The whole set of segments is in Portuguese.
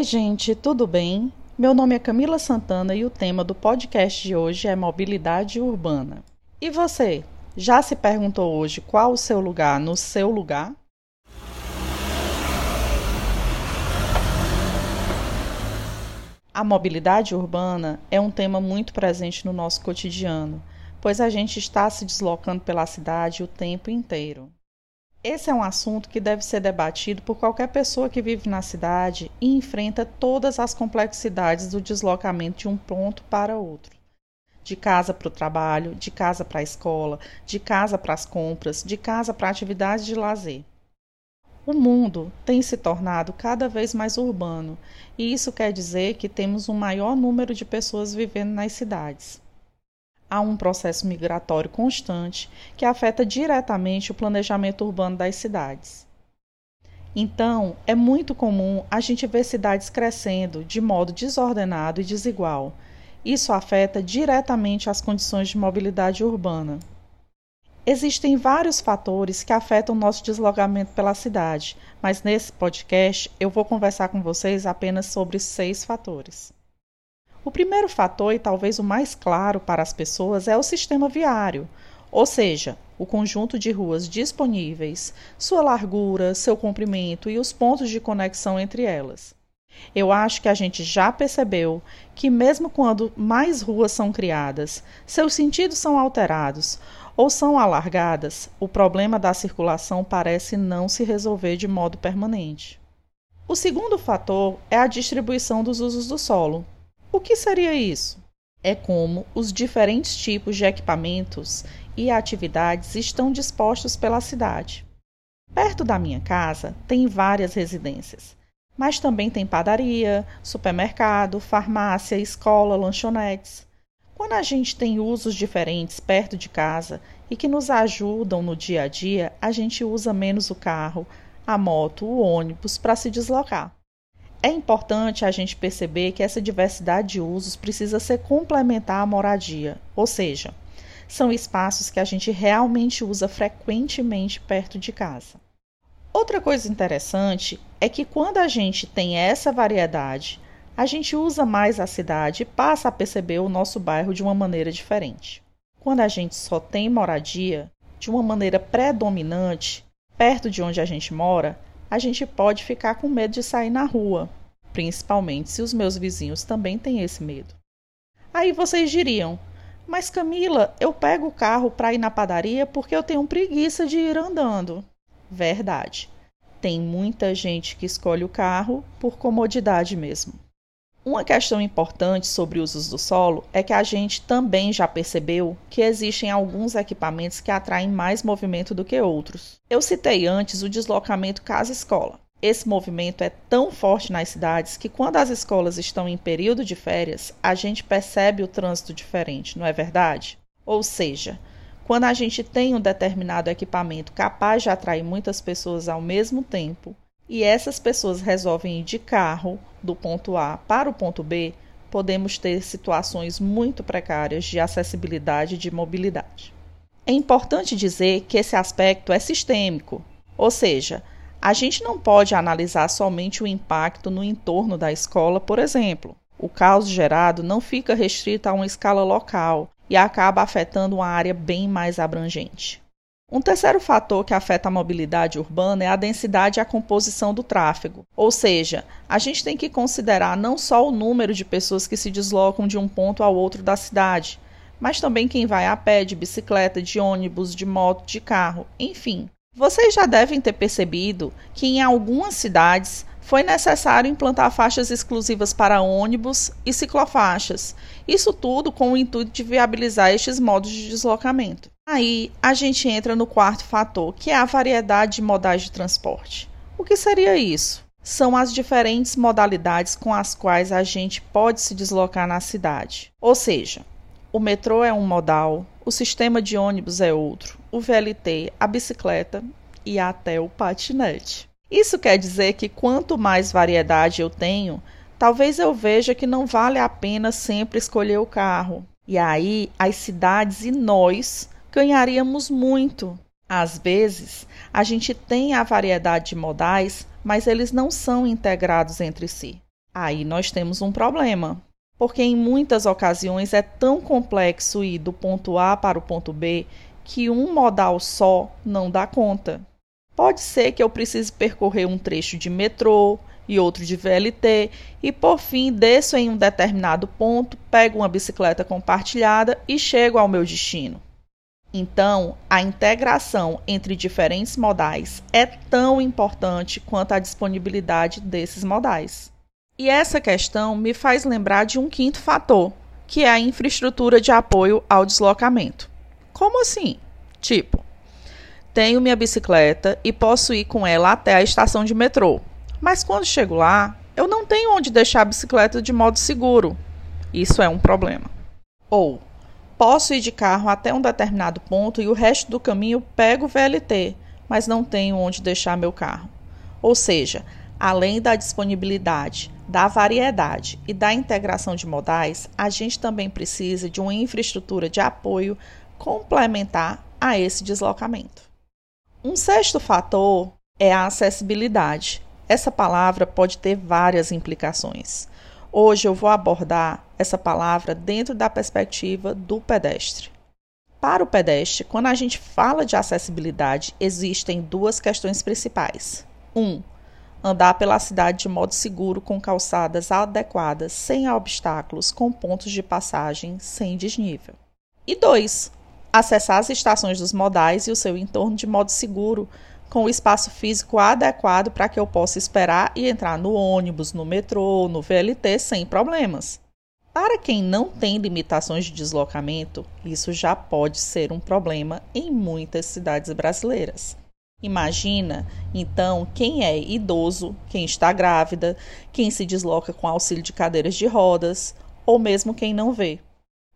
Oi, gente, tudo bem? Meu nome é Camila Santana e o tema do podcast de hoje é mobilidade urbana. E você, já se perguntou hoje qual o seu lugar no seu lugar? A mobilidade urbana é um tema muito presente no nosso cotidiano, pois a gente está se deslocando pela cidade o tempo inteiro. Esse é um assunto que deve ser debatido por qualquer pessoa que vive na cidade e enfrenta todas as complexidades do deslocamento de um ponto para outro. De casa para o trabalho, de casa para a escola, de casa para as compras, de casa para atividades de lazer. O mundo tem se tornado cada vez mais urbano, e isso quer dizer que temos um maior número de pessoas vivendo nas cidades há um processo migratório constante que afeta diretamente o planejamento urbano das cidades. Então, é muito comum a gente ver cidades crescendo de modo desordenado e desigual. Isso afeta diretamente as condições de mobilidade urbana. Existem vários fatores que afetam nosso deslocamento pela cidade, mas nesse podcast eu vou conversar com vocês apenas sobre seis fatores. O primeiro fator, e talvez o mais claro para as pessoas, é o sistema viário, ou seja, o conjunto de ruas disponíveis, sua largura, seu comprimento e os pontos de conexão entre elas. Eu acho que a gente já percebeu que, mesmo quando mais ruas são criadas, seus sentidos são alterados ou são alargadas, o problema da circulação parece não se resolver de modo permanente. O segundo fator é a distribuição dos usos do solo. O que seria isso? É como os diferentes tipos de equipamentos e atividades estão dispostos pela cidade. Perto da minha casa tem várias residências, mas também tem padaria, supermercado, farmácia, escola, lanchonetes. Quando a gente tem usos diferentes perto de casa e que nos ajudam no dia a dia, a gente usa menos o carro, a moto, o ônibus para se deslocar. É importante a gente perceber que essa diversidade de usos precisa ser complementar à moradia, ou seja, são espaços que a gente realmente usa frequentemente perto de casa. Outra coisa interessante é que quando a gente tem essa variedade, a gente usa mais a cidade e passa a perceber o nosso bairro de uma maneira diferente. Quando a gente só tem moradia, de uma maneira predominante, perto de onde a gente mora, a gente pode ficar com medo de sair na rua, principalmente se os meus vizinhos também têm esse medo. Aí vocês diriam: Mas Camila, eu pego o carro para ir na padaria porque eu tenho preguiça de ir andando. Verdade. Tem muita gente que escolhe o carro por comodidade mesmo. Uma questão importante sobre usos do solo é que a gente também já percebeu que existem alguns equipamentos que atraem mais movimento do que outros. Eu citei antes o deslocamento casa-escola. Esse movimento é tão forte nas cidades que, quando as escolas estão em período de férias, a gente percebe o trânsito diferente, não é verdade? Ou seja, quando a gente tem um determinado equipamento capaz de atrair muitas pessoas ao mesmo tempo, e essas pessoas resolvem ir de carro do ponto A para o ponto B, podemos ter situações muito precárias de acessibilidade e de mobilidade. É importante dizer que esse aspecto é sistêmico, ou seja, a gente não pode analisar somente o impacto no entorno da escola, por exemplo. O caos gerado não fica restrito a uma escala local e acaba afetando uma área bem mais abrangente. Um terceiro fator que afeta a mobilidade urbana é a densidade e a composição do tráfego. Ou seja, a gente tem que considerar não só o número de pessoas que se deslocam de um ponto ao outro da cidade, mas também quem vai a pé, de bicicleta, de ônibus, de moto, de carro, enfim. Vocês já devem ter percebido que em algumas cidades foi necessário implantar faixas exclusivas para ônibus e ciclofaixas. Isso tudo com o intuito de viabilizar estes modos de deslocamento. Aí a gente entra no quarto fator, que é a variedade de modais de transporte. O que seria isso? São as diferentes modalidades com as quais a gente pode se deslocar na cidade. Ou seja, o metrô é um modal, o sistema de ônibus é outro, o VLT, a bicicleta e até o patinete. Isso quer dizer que quanto mais variedade eu tenho, talvez eu veja que não vale a pena sempre escolher o carro. E aí as cidades e nós ganharíamos muito. Às vezes, a gente tem a variedade de modais, mas eles não são integrados entre si. Aí nós temos um problema, porque em muitas ocasiões é tão complexo ir do ponto A para o ponto B que um modal só não dá conta. Pode ser que eu precise percorrer um trecho de metrô e outro de VLT e por fim desço em um determinado ponto, pego uma bicicleta compartilhada e chego ao meu destino. Então, a integração entre diferentes modais é tão importante quanto a disponibilidade desses modais. E essa questão me faz lembrar de um quinto fator, que é a infraestrutura de apoio ao deslocamento. Como assim? Tipo, tenho minha bicicleta e posso ir com ela até a estação de metrô, mas quando chego lá, eu não tenho onde deixar a bicicleta de modo seguro. Isso é um problema. Ou posso ir de carro até um determinado ponto e o resto do caminho pego o VLT, mas não tenho onde deixar meu carro. Ou seja, além da disponibilidade, da variedade e da integração de modais, a gente também precisa de uma infraestrutura de apoio complementar a esse deslocamento. Um sexto fator é a acessibilidade. Essa palavra pode ter várias implicações. Hoje eu vou abordar essa palavra dentro da perspectiva do pedestre. Para o pedestre, quando a gente fala de acessibilidade, existem duas questões principais. Um, andar pela cidade de modo seguro com calçadas adequadas, sem obstáculos, com pontos de passagem sem desnível. E dois, acessar as estações dos modais e o seu entorno de modo seguro, com o espaço físico adequado para que eu possa esperar e entrar no ônibus, no metrô, no VLT sem problemas. Para quem não tem limitações de deslocamento, isso já pode ser um problema em muitas cidades brasileiras. Imagina, então, quem é idoso, quem está grávida, quem se desloca com auxílio de cadeiras de rodas, ou mesmo quem não vê.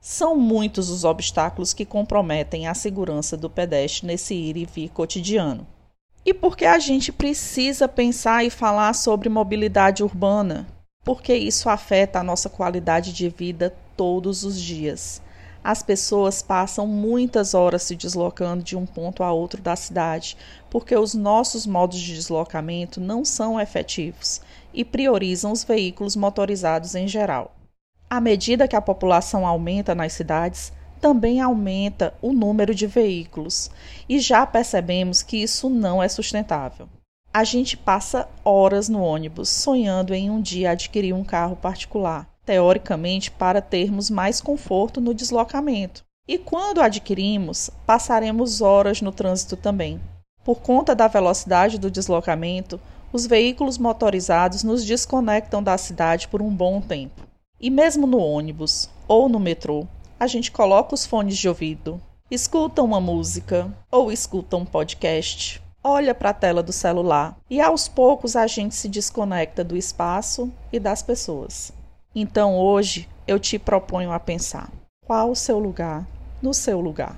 São muitos os obstáculos que comprometem a segurança do pedestre nesse ir e vir cotidiano e porque a gente precisa pensar e falar sobre mobilidade urbana, porque isso afeta a nossa qualidade de vida todos os dias. As pessoas passam muitas horas se deslocando de um ponto a outro da cidade, porque os nossos modos de deslocamento não são efetivos e priorizam os veículos motorizados em geral. À medida que a população aumenta nas cidades, também aumenta o número de veículos e já percebemos que isso não é sustentável. A gente passa horas no ônibus sonhando em um dia adquirir um carro particular, teoricamente para termos mais conforto no deslocamento. E quando adquirimos, passaremos horas no trânsito também. Por conta da velocidade do deslocamento, os veículos motorizados nos desconectam da cidade por um bom tempo. E mesmo no ônibus ou no metrô, a gente coloca os fones de ouvido, escuta uma música ou escuta um podcast, olha para a tela do celular e aos poucos a gente se desconecta do espaço e das pessoas. Então hoje eu te proponho a pensar: qual o seu lugar no seu lugar?